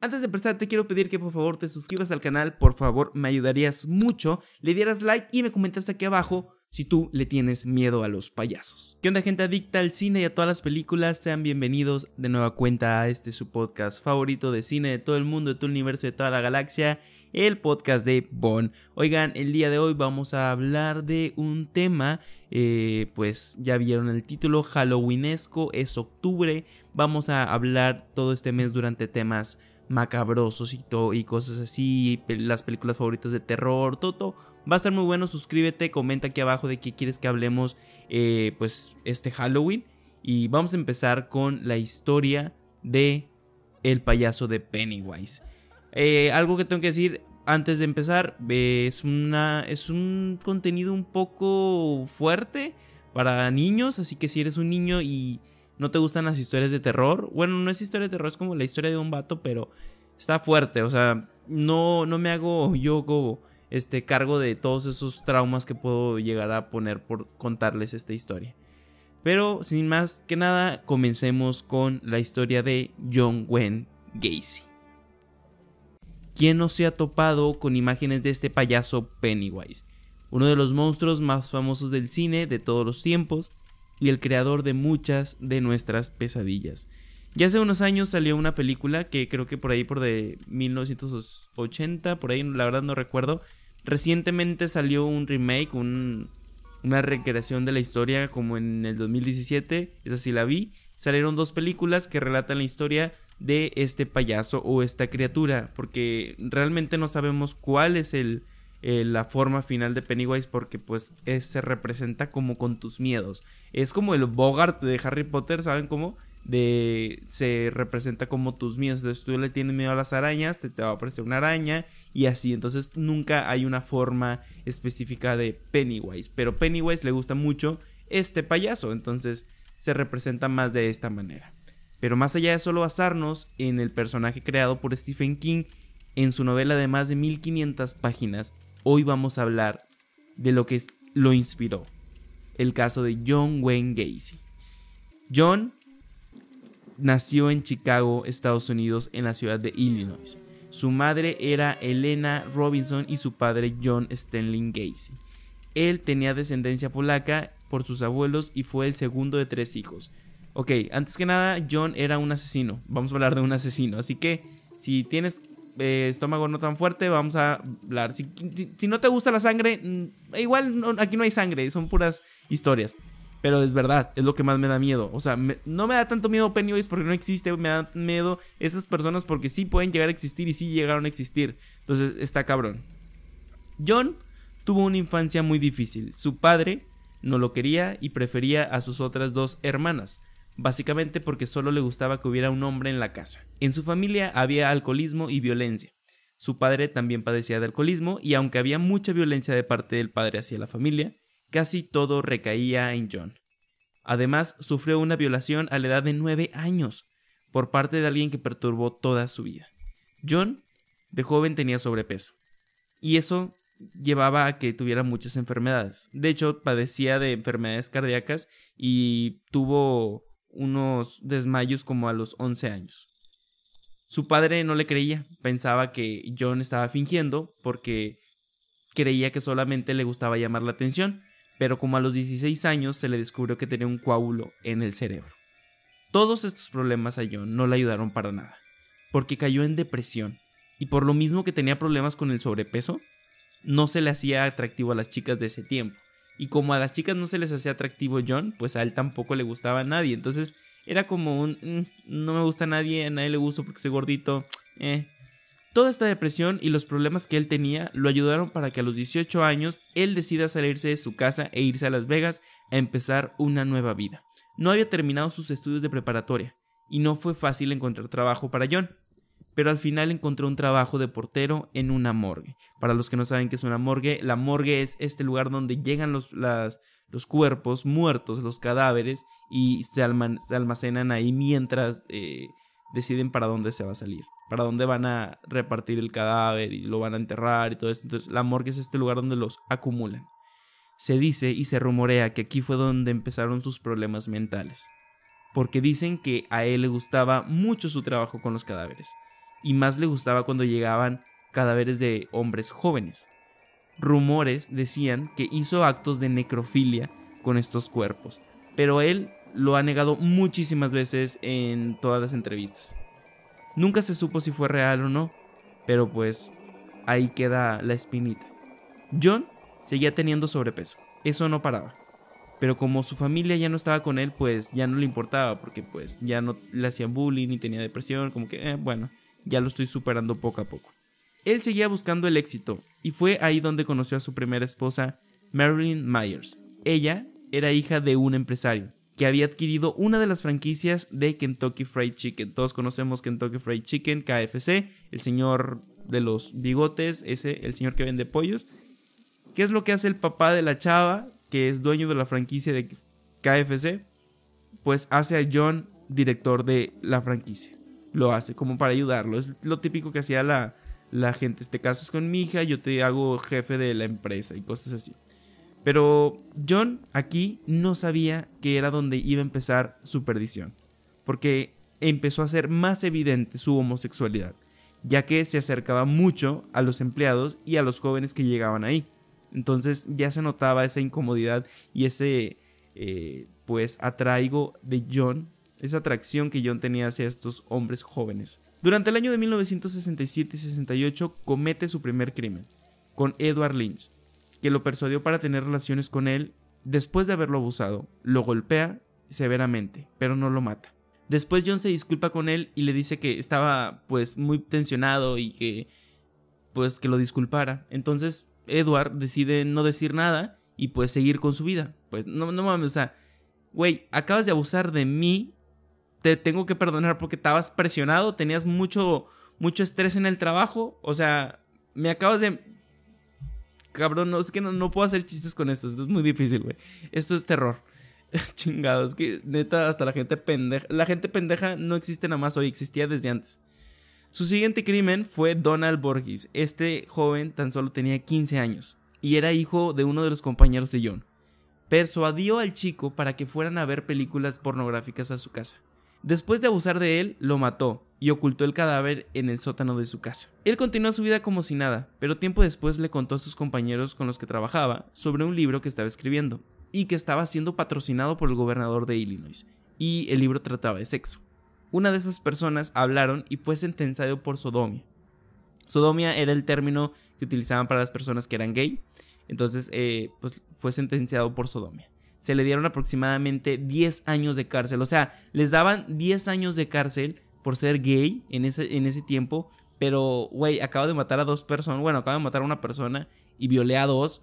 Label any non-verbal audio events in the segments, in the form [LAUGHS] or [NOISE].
Antes de empezar, te quiero pedir que por favor te suscribas al canal, por favor, me ayudarías mucho, le dieras like y me comentas aquí abajo si tú le tienes miedo a los payasos. ¿Qué onda gente adicta al cine y a todas las películas? Sean bienvenidos de nueva cuenta a este su podcast favorito de cine de todo el mundo, de todo el universo, de toda la galaxia, el podcast de Bon. Oigan, el día de hoy vamos a hablar de un tema, eh, pues ya vieron el título, Halloweenesco, es octubre, vamos a hablar todo este mes durante temas macabrosos y, y cosas así, las películas favoritas de terror, todo, Va a estar muy bueno, suscríbete, comenta aquí abajo de qué quieres que hablemos eh, pues este Halloween. Y vamos a empezar con la historia de el payaso de Pennywise. Eh, algo que tengo que decir antes de empezar, es, una, es un contenido un poco fuerte para niños, así que si eres un niño y no te gustan las historias de terror, bueno, no es historia de terror, es como la historia de un vato, pero está fuerte, o sea, no, no me hago yo como este cargo de todos esos traumas que puedo llegar a poner por contarles esta historia. Pero sin más que nada, comencemos con la historia de John Wayne Gacy. ¿Quién no se ha topado con imágenes de este payaso Pennywise? Uno de los monstruos más famosos del cine de todos los tiempos y el creador de muchas de nuestras pesadillas. Ya hace unos años salió una película que creo que por ahí por de 1980, por ahí la verdad no recuerdo. Recientemente salió un remake, una recreación de la historia como en el 2017, esa sí la vi. Salieron dos películas que relatan la historia de este payaso o esta criatura, porque realmente no sabemos cuál es el, la forma final de Pennywise porque pues se representa como con tus miedos. Es como el Bogart de Harry Potter, ¿saben cómo? se representa como tus miedos. Entonces tú le tienes miedo a las arañas, te, te, va a aparecer una araña y así. Entonces nunca hay una forma específica de Pennywise. Pero Pennywise le gusta mucho este payaso. Entonces se representa más de esta manera. Pero más allá de solo basarnos en el personaje creado por Stephen King en su novela de más de 1500 páginas, hoy vamos a hablar de lo que lo inspiró. El caso de John Wayne Gacy. John nació en Chicago, Estados Unidos, en la ciudad de Illinois. Su madre era Elena Robinson y su padre John Stanley Gacy. Él tenía descendencia polaca por sus abuelos y fue el segundo de tres hijos. Ok, antes que nada, John era un asesino. Vamos a hablar de un asesino. Así que si tienes eh, estómago no tan fuerte, vamos a hablar. Si, no te gusta la sangre, mm, igual aquí no hay sangre, son puras historias. Pero es verdad, es lo que más me da miedo. O sea, no me da tanto miedo Pennywise porque no existe, me da miedo esas personas porque sí pueden llegar a existir y sí llegaron a existir. Entonces está cabrón. John tuvo una infancia muy difícil. Su padre no lo quería y prefería a sus otras dos hermanas, básicamente porque solo le gustaba que hubiera un hombre en la casa. En su familia había alcoholismo y violencia. Su padre también padecía de alcoholismo y aunque había mucha violencia de parte del padre hacia la familia, casi todo recaía en John. Además, sufrió una violación a la edad de nueve años por parte de alguien que perturbó toda su vida. John, de joven, tenía sobrepeso. Y eso llevaba a que tuviera muchas enfermedades. De hecho, padecía de enfermedades cardíacas y tuvo unos desmayos como a los 11 años. Su padre no le creía, pensaba que John estaba fingiendo porque creía que solamente le gustaba llamar la atención pero como a los 16 años se le descubrió que tenía un coágulo en el cerebro. Todos estos problemas a John no le ayudaron para nada, porque cayó en depresión, y por lo mismo que tenía problemas con el sobrepeso, no se le hacía atractivo a las chicas de ese tiempo. Y como a las chicas no se les hacía atractivo John, pues a él tampoco le gustaba a nadie. Entonces era como un, mm, no me gusta a nadie, a nadie le gusta porque soy gordito. [TSK] Eh, Toda esta depresión y los problemas que él tenía lo ayudaron para que a los 18 años él decida salirse de su casa e irse a Las Vegas a empezar una nueva vida. No había terminado sus estudios de preparatoria y no fue fácil encontrar trabajo para John, pero al final encontró un trabajo de portero en una morgue. Para los que no saben qué es una morgue, la morgue es este lugar donde llegan los, los cuerpos muertos, los cadáveres, y se, almacenan ahí mientras eh, deciden para dónde se va a salir para dónde van a repartir el cadáver y lo van a enterrar y todo eso. Entonces la morgue es este lugar donde los acumulan. Se dice y se rumorea que aquí fue donde empezaron sus problemas mentales, porque dicen que a él le gustaba mucho su trabajo con los cadáveres. Y más le gustaba cuando llegaban cadáveres de hombres jóvenes. Rumores decían que hizo actos de necrofilia con estos cuerpos, pero él lo ha negado muchísimas veces en todas las entrevistas. Nunca se supo si fue real o no, pero pues ahí queda la espinita. John seguía teniendo sobrepeso, eso no paraba. Pero como su familia ya no estaba con él, pues ya no le importaba, porque pues ya no le hacían bullying ni tenía depresión, como que, eh, bueno, ya lo estoy superando poco a poco. Él seguía buscando el éxito, y fue ahí donde conoció a su primera esposa, Marilyn Myers. Ella era hija de un empresario, que había adquirido una de las franquicias de Kentucky Fried Chicken. Todos conocemos Kentucky Fried Chicken, KFC, el señor de los bigotes, ese, el señor que vende pollos. ¿Qué es lo que hace el papá de la chava, que es dueño de la franquicia de KFC? Pues hace a John director de la franquicia. Lo hace como para ayudarlo. Es lo típico que hacía la, la gente. Te casas con mi hija, yo te hago jefe de la empresa y cosas así. Pero John aquí no sabía que era donde iba a empezar su perdición, porque empezó a ser más evidente su homosexualidad, ya que se acercaba mucho a los empleados y a los jóvenes que llegaban ahí. Entonces ya se notaba esa incomodidad y ese eh, pues atraigo de John, esa atracción que John tenía hacia estos hombres jóvenes. Durante el año de 1967 y 68 comete su primer crimen, con Edward Lynch, que lo persuadió para tener relaciones con él después de haberlo abusado. Lo golpea severamente, pero no lo mata. Después John se disculpa con él y le dice que estaba pues muy tensionado y que pues que lo disculpara. Entonces Edward decide no decir nada y pues seguir con su vida. Pues no, no mames, o sea, güey, acabas de abusar de mí, te tengo que perdonar porque estabas presionado, tenías mucho, mucho estrés en el trabajo, o sea, me acabas de cabrón, no, es que no, puedo hacer chistes con esto, esto es muy difícil, güey. Esto es terror. [LAUGHS] Chingados, que neta, hasta la gente pendeja. La gente pendeja no existe nada más hoy, existía desde antes. Su siguiente crimen fue Donald Borges. Este joven tan solo tenía 15 años y era hijo de uno de los compañeros de John. Persuadió al chico para que fueran a ver películas pornográficas a su casa. Después de abusar de él, lo mató y ocultó el cadáver en el sótano de su casa. Él continuó su vida como si nada, pero tiempo después le contó a sus compañeros con los que trabajaba sobre un libro que estaba escribiendo y que estaba siendo patrocinado por el gobernador de Illinois, y el libro trataba de sexo. Una de esas personas hablaron y fue sentenciado por sodomia. Sodomia era el término que utilizaban para las personas que eran gay, entonces eh, pues fue sentenciado por sodomia se le dieron aproximadamente 10 años de cárcel. O sea, les daban 10 años de cárcel por ser gay en ese, en ese tiempo. Pero, güey, acaba de matar a dos personas. Bueno, acaba de matar a una persona y violé a dos.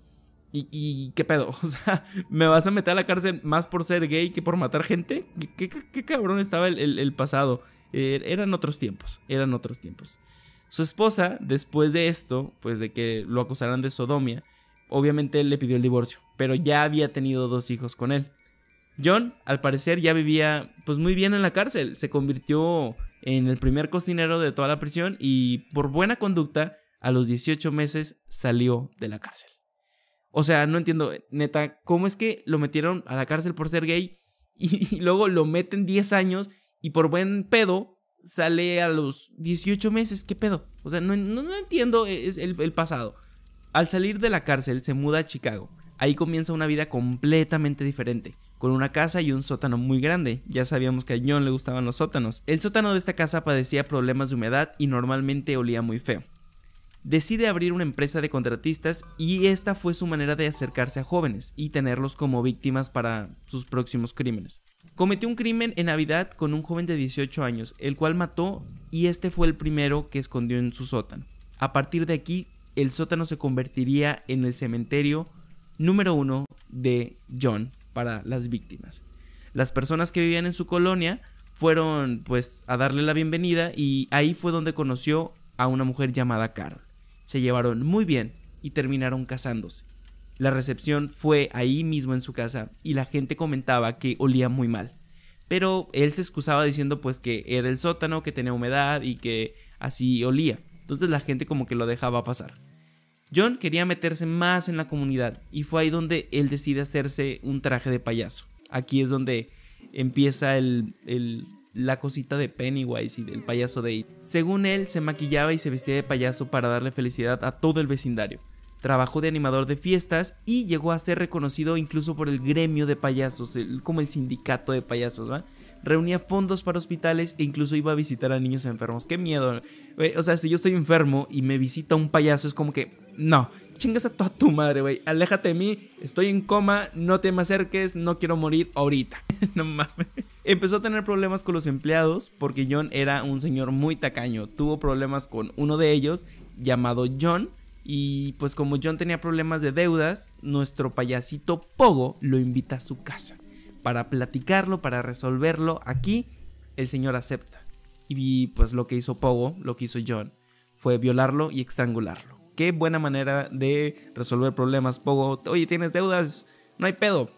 ¿Y, qué pedo? [LAUGHS] O sea, ¿me vas a meter a la cárcel más por ser gay que por matar gente? ¿Qué, cabrón estaba el, el, pasado? Er, eran otros tiempos, eran otros tiempos. Su esposa, después de esto, pues de que lo acusaran de sodomia, obviamente él le pidió el divorcio, pero ya había tenido dos hijos con él. John, al parecer, ya vivía pues muy bien en la cárcel, se convirtió en el primer cocinero de toda la prisión y por buena conducta, a los 18 meses salió de la cárcel. O sea, no entiendo, neta, ¿cómo es que lo metieron a la cárcel por ser gay y, luego lo meten 10 años y por buen pedo sale a los 18 meses? ¿Qué pedo? O sea, no, no, entiendo es el pasado. Al salir de la cárcel se muda a Chicago. Ahí comienza una vida completamente diferente, con una casa y un sótano muy grande. Ya sabíamos que a John le gustaban los sótanos. El sótano de esta casa padecía problemas de humedad y normalmente olía muy feo. Decide abrir una empresa de contratistas y esta fue su manera de acercarse a jóvenes y tenerlos como víctimas para sus próximos crímenes. Cometió un crimen en Navidad con un joven de 18 años, el cual mató y este fue el primero que escondió en su sótano. A partir de aquí el sótano se convertiría en el cementerio número uno de John para las víctimas. Las personas que vivían en su colonia fueron pues a darle la bienvenida y ahí fue donde conoció a una mujer llamada Carol. Se llevaron muy bien y terminaron casándose. La recepción fue ahí mismo en su casa y la gente comentaba que olía muy mal. Pero él se excusaba diciendo pues que era el sótano, que tenía humedad y que así olía. Entonces la gente como que lo dejaba pasar. John quería meterse más en la comunidad y fue ahí donde él decide hacerse un traje de payaso. Aquí es donde empieza la cosita de Pennywise y del payaso de It. Según él, se maquillaba y se vestía de payaso para darle felicidad a todo el vecindario. Trabajó de animador de fiestas y llegó a ser reconocido incluso por el gremio de payasos, como el sindicato de payasos, ¿va? reunía fondos para hospitales e incluso iba a visitar a niños enfermos. Qué miedo. O sea, si yo estoy enfermo y me visita un payaso, es como que, no, chingas a toda tu madre, güey. Aléjate de mí, estoy en coma, no te me acerques, no quiero morir ahorita. [LAUGHS] no mames. Empezó a tener problemas con los empleados porque John era un señor muy tacaño. Tuvo problemas con uno de ellos llamado John. Y pues como John tenía problemas de deudas, nuestro payasito Pogo lo invita a su casa para platicarlo, para resolverlo. Aquí el señor acepta. Y pues lo que hizo Pogo, lo que hizo John, fue violarlo y estrangularlo. Qué buena manera de resolver problemas, Pogo. Oye, tienes deudas, no hay pedo.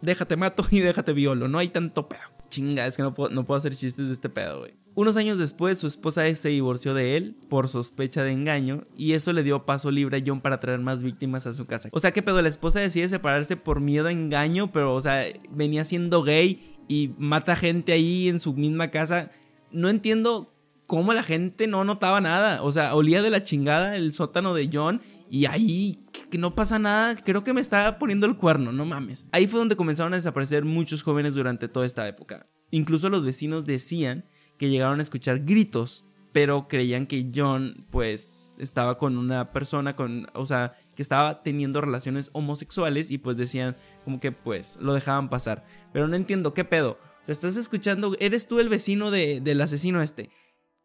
Déjate mato y déjate violo, no hay tanto pedo. Chinga, es que no puedo, no puedo hacer chistes de este pedo, güey. Unos años después, su esposa se divorció de él por sospecha de engaño y eso le dio paso libre a John para traer más víctimas a su casa. O sea, ¿qué pedo? La esposa decide separarse por miedo a engaño, pero, o sea, venía siendo gay y mata gente ahí en su misma casa. No entiendo cómo la gente no notaba nada. O sea, olía de la chingada el sótano de John y ahí que no pasa nada, creo que me estaba poniendo el cuerno, no mames. Ahí fue donde comenzaron a desaparecer muchos jóvenes durante toda esta época. Incluso los vecinos decían que llegaron a escuchar gritos, pero creían que John pues estaba con una persona con, o sea, que estaba teniendo relaciones homosexuales y pues decían como que pues lo dejaban pasar. Pero no entiendo qué pedo. O sea, estás escuchando, eres tú el vecino de, del asesino este.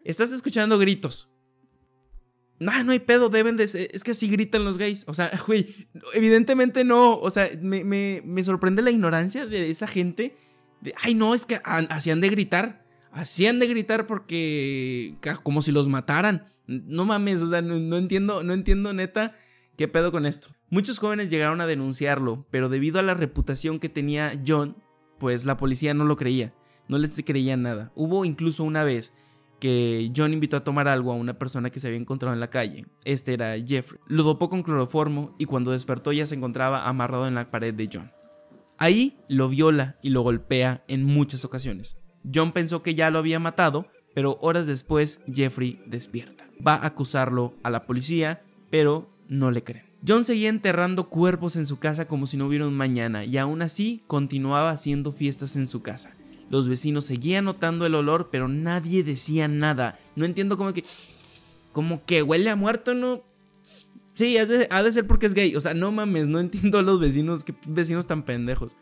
Estás escuchando gritos. No, no hay pedo, deben de ser. Es que así gritan los gays. O sea, [LAUGHS] güey, evidentemente no. O sea, me, me, me sorprende la ignorancia de esa gente. Ay, no, es que hacían de gritar hacían de gritar porque como si los mataran. No mames, o sea, no, entiendo, no entiendo neta qué pedo con esto. Muchos jóvenes llegaron a denunciarlo, pero debido a la reputación que tenía John, pues la policía no lo creía, no les creía nada. Hubo incluso una vez que John invitó a tomar algo a una persona que se había encontrado en la calle. Este era Jeffrey. Lo dopó con cloroformo y cuando despertó ya se encontraba amarrado en la pared de John. Ahí lo viola y lo golpea en muchas ocasiones. John pensó que ya lo había matado, pero horas después Jeffrey despierta. Va a acusarlo a la policía, pero no le creen. John seguía enterrando cuerpos en su casa como si no hubiera un mañana y aún así continuaba haciendo fiestas en su casa. Los vecinos seguían notando el olor, pero nadie decía nada. No entiendo cómo que... Como que huele a muerto, ¿no? Sí, ha de, ser porque es gay. O sea, no mames, no entiendo a los vecinos, vecinos tan pendejos.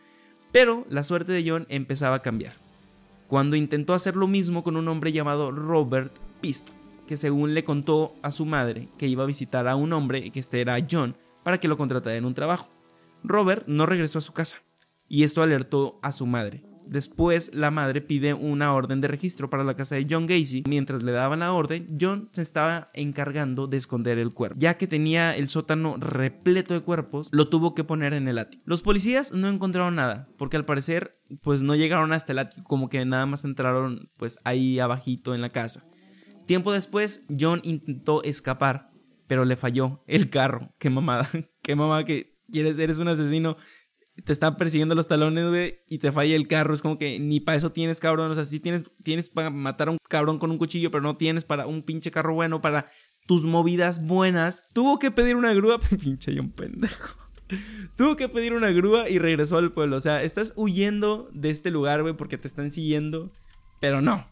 Pero la suerte de John empezaba a cambiar cuando intentó hacer lo mismo con un hombre llamado Robert Pist, que según le contó a su madre que iba a visitar a un hombre, que este era John, para que lo contratara en un trabajo. Robert no regresó a su casa, y esto alertó a su madre, Después, la madre pide una orden de registro para la casa de John Gacy. Mientras le daban la orden, John se estaba encargando de esconder el cuerpo. Ya que tenía el sótano repleto de cuerpos, lo tuvo que poner en el ático. Los policías no encontraron nada, porque al parecer, pues no llegaron hasta el ático, como que nada más entraron, pues ahí abajito en la casa. Tiempo después, John intentó escapar, pero le falló el carro. Qué mamada, [LAUGHS] qué mamada que quieres, eres un asesino te están persiguiendo los talones, güey, y te falla el carro. Es como que ni para eso tienes, cabrón. O sea, sí tienes, tienes para matar a un cabrón con un cuchillo, pero no tienes para un pinche carro bueno, para tus movidas buenas. Tuvo que pedir una grúa, [LAUGHS] pinche un pendejo. Tuvo que pedir una grúa y regresó al pueblo. O sea, estás huyendo de este lugar, güey, porque te están siguiendo. Pero no.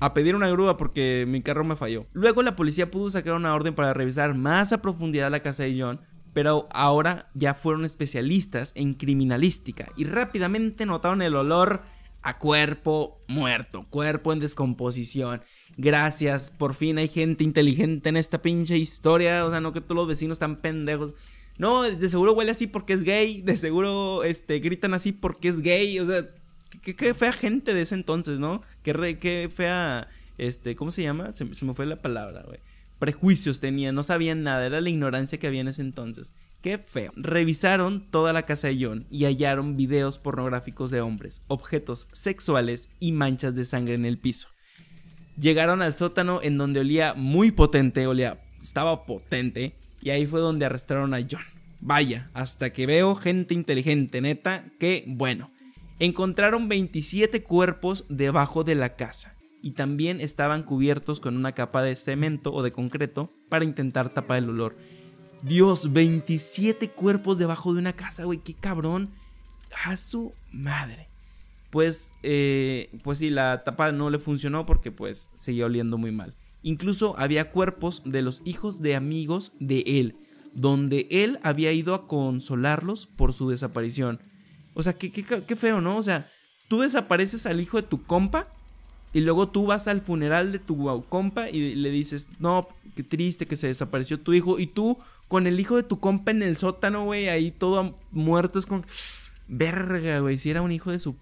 A pedir una grúa porque mi carro me falló. Luego la policía pudo sacar una orden para revisar más a profundidad la casa de John pero ahora ya fueron especialistas en criminalística y rápidamente notaron el olor a cuerpo muerto, cuerpo en descomposición. Gracias, por fin hay gente inteligente en esta pinche historia, o sea, no que todos los vecinos están pendejos. No, de seguro huele así porque es gay, de seguro este, gritan así porque es gay, o sea, qué, fea gente de ese entonces, ¿no? Qué, qué fea, este, ¿cómo se llama? Se, se me fue la palabra, güey prejuicios tenían, no sabían nada, era la ignorancia que había en ese entonces. Qué feo. Revisaron toda la casa de John y hallaron videos pornográficos de hombres, objetos sexuales y manchas de sangre en el piso. Llegaron al sótano en donde olía muy potente, olía, estaba potente, y ahí fue donde arrestaron a John. Vaya, hasta que veo gente inteligente, neta, que bueno. Encontraron 27 cuerpos debajo de la casa y también estaban cubiertos con una capa de cemento o de concreto para intentar tapar el olor. Dios, 27 cuerpos debajo de una casa, güey, qué cabrón. A su madre. Pues, eh, pues sí, la tapa no le funcionó porque pues seguía oliendo muy mal. Incluso había cuerpos de los hijos de amigos de él, donde él había ido a consolarlos por su desaparición. O sea, qué, qué feo, ¿no? O sea, tú desapareces al hijo de tu compa y luego tú vas al funeral de tu compa y le dices, no, qué triste que se desapareció tu hijo. Y tú con el hijo de tu compa en el sótano, güey, ahí todo muerto. Es con... Verga, güey, si era un hijo de su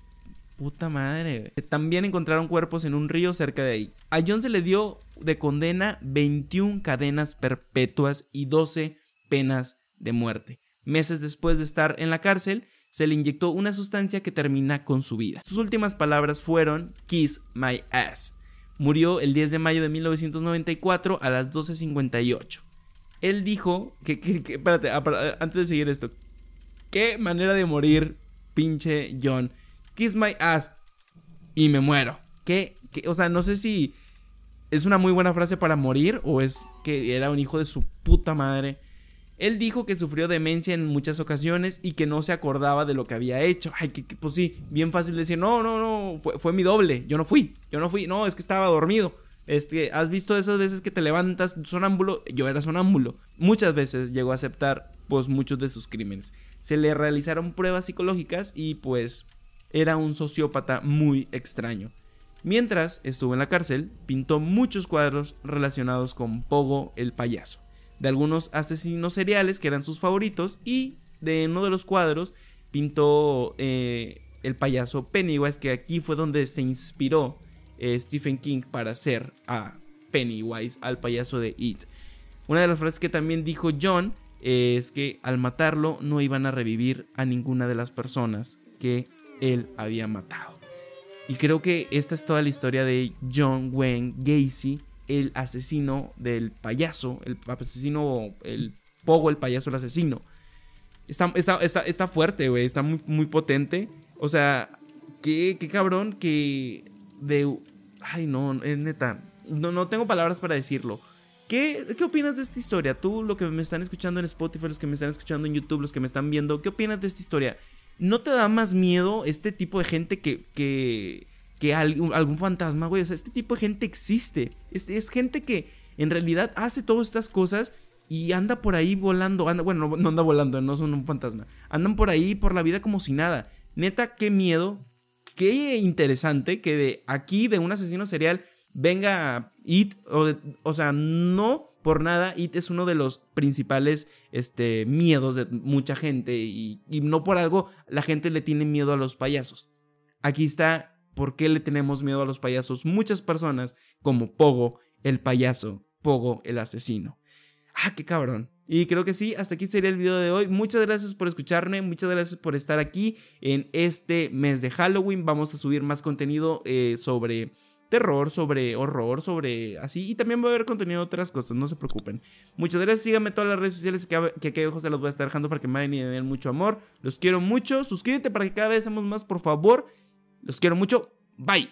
puta madre. También encontraron cuerpos en un río cerca de ahí. A John se le dio de condena 21 cadenas perpetuas y 12 penas de muerte. Meses después de estar en la cárcel, se le inyectó una sustancia que termina con su vida. Sus últimas palabras fueron Kiss my ass. Murió el 10 de mayo de 1994 a las 12.58 él dijo que, espérate, antes de seguir esto, qué manera de morir, pinche John. Kiss my ass y me muero. ¿Qué, o sea, no sé si es una muy buena frase para morir o es que era un hijo de su puta madre. Él dijo que sufrió demencia en muchas ocasiones y que no se acordaba de lo que había hecho. Ay, que, pues sí, bien fácil decir, no, no, no, fue, fue, mi doble, yo no fui, yo no fui, no, es que estaba dormido. Este, ¿Has visto esas veces que te levantas sonámbulo? Yo era sonámbulo. Muchas veces llegó a aceptar pues muchos de sus crímenes. Se le realizaron pruebas psicológicas y pues era un sociópata muy extraño. Mientras estuvo en la cárcel, pintó muchos cuadros relacionados con Pogo el payaso, de algunos asesinos seriales que eran sus favoritos y de uno de los cuadros pintó eh, el payaso Pennywise, que aquí fue donde se inspiró eh, Stephen King para hacer a Pennywise, al payaso de It. Una de las frases que también dijo John es que al matarlo no iban a revivir a ninguna de las personas que él había matado. Y creo que esta es toda la historia de John Wayne Gacy, el asesino del payaso, el asesino, el pogo, el payaso, el asesino. Está, está, fuerte, güey, está muy, muy potente. O sea, qué, qué cabrón que de... Ay, no, es neta. No, no tengo palabras para decirlo. ¿Qué, ¿Qué opinas de esta historia? Tú, lo que me están escuchando en Spotify, los que me están escuchando en YouTube, los que me están viendo, ¿qué opinas de esta historia? ¿No te da más miedo este tipo de gente que, que, que algún, fantasma, güey? O sea, este tipo de gente existe. Es, es gente que en realidad hace todas estas cosas y anda por ahí volando. Anda, bueno, no, anda volando, no son un fantasma. Andan por ahí por la vida como si nada. Neta, qué miedo qué interesante que de aquí, de un asesino serial, venga It, o, sea, no por nada, It es uno de los principales este, miedos de mucha gente y no por algo la gente le tiene miedo a los payasos. Aquí está por qué le tenemos miedo a los payasos muchas personas como Pogo, el payaso, Pogo, el asesino. Ah, qué cabrón. Y creo que sí, hasta aquí sería el video de hoy. Muchas gracias por escucharme, muchas gracias por estar aquí en este mes de Halloween. Vamos a subir más contenido eh, sobre terror, sobre horror, sobre así. Y también va a haber contenido de otras cosas, no se preocupen. Muchas gracias, síganme todas las redes sociales que, que aquí abajo voy a estar dejando para que me den mucho amor. Los quiero mucho, suscríbete para que cada vez seamos más, por favor. Los quiero mucho, bye.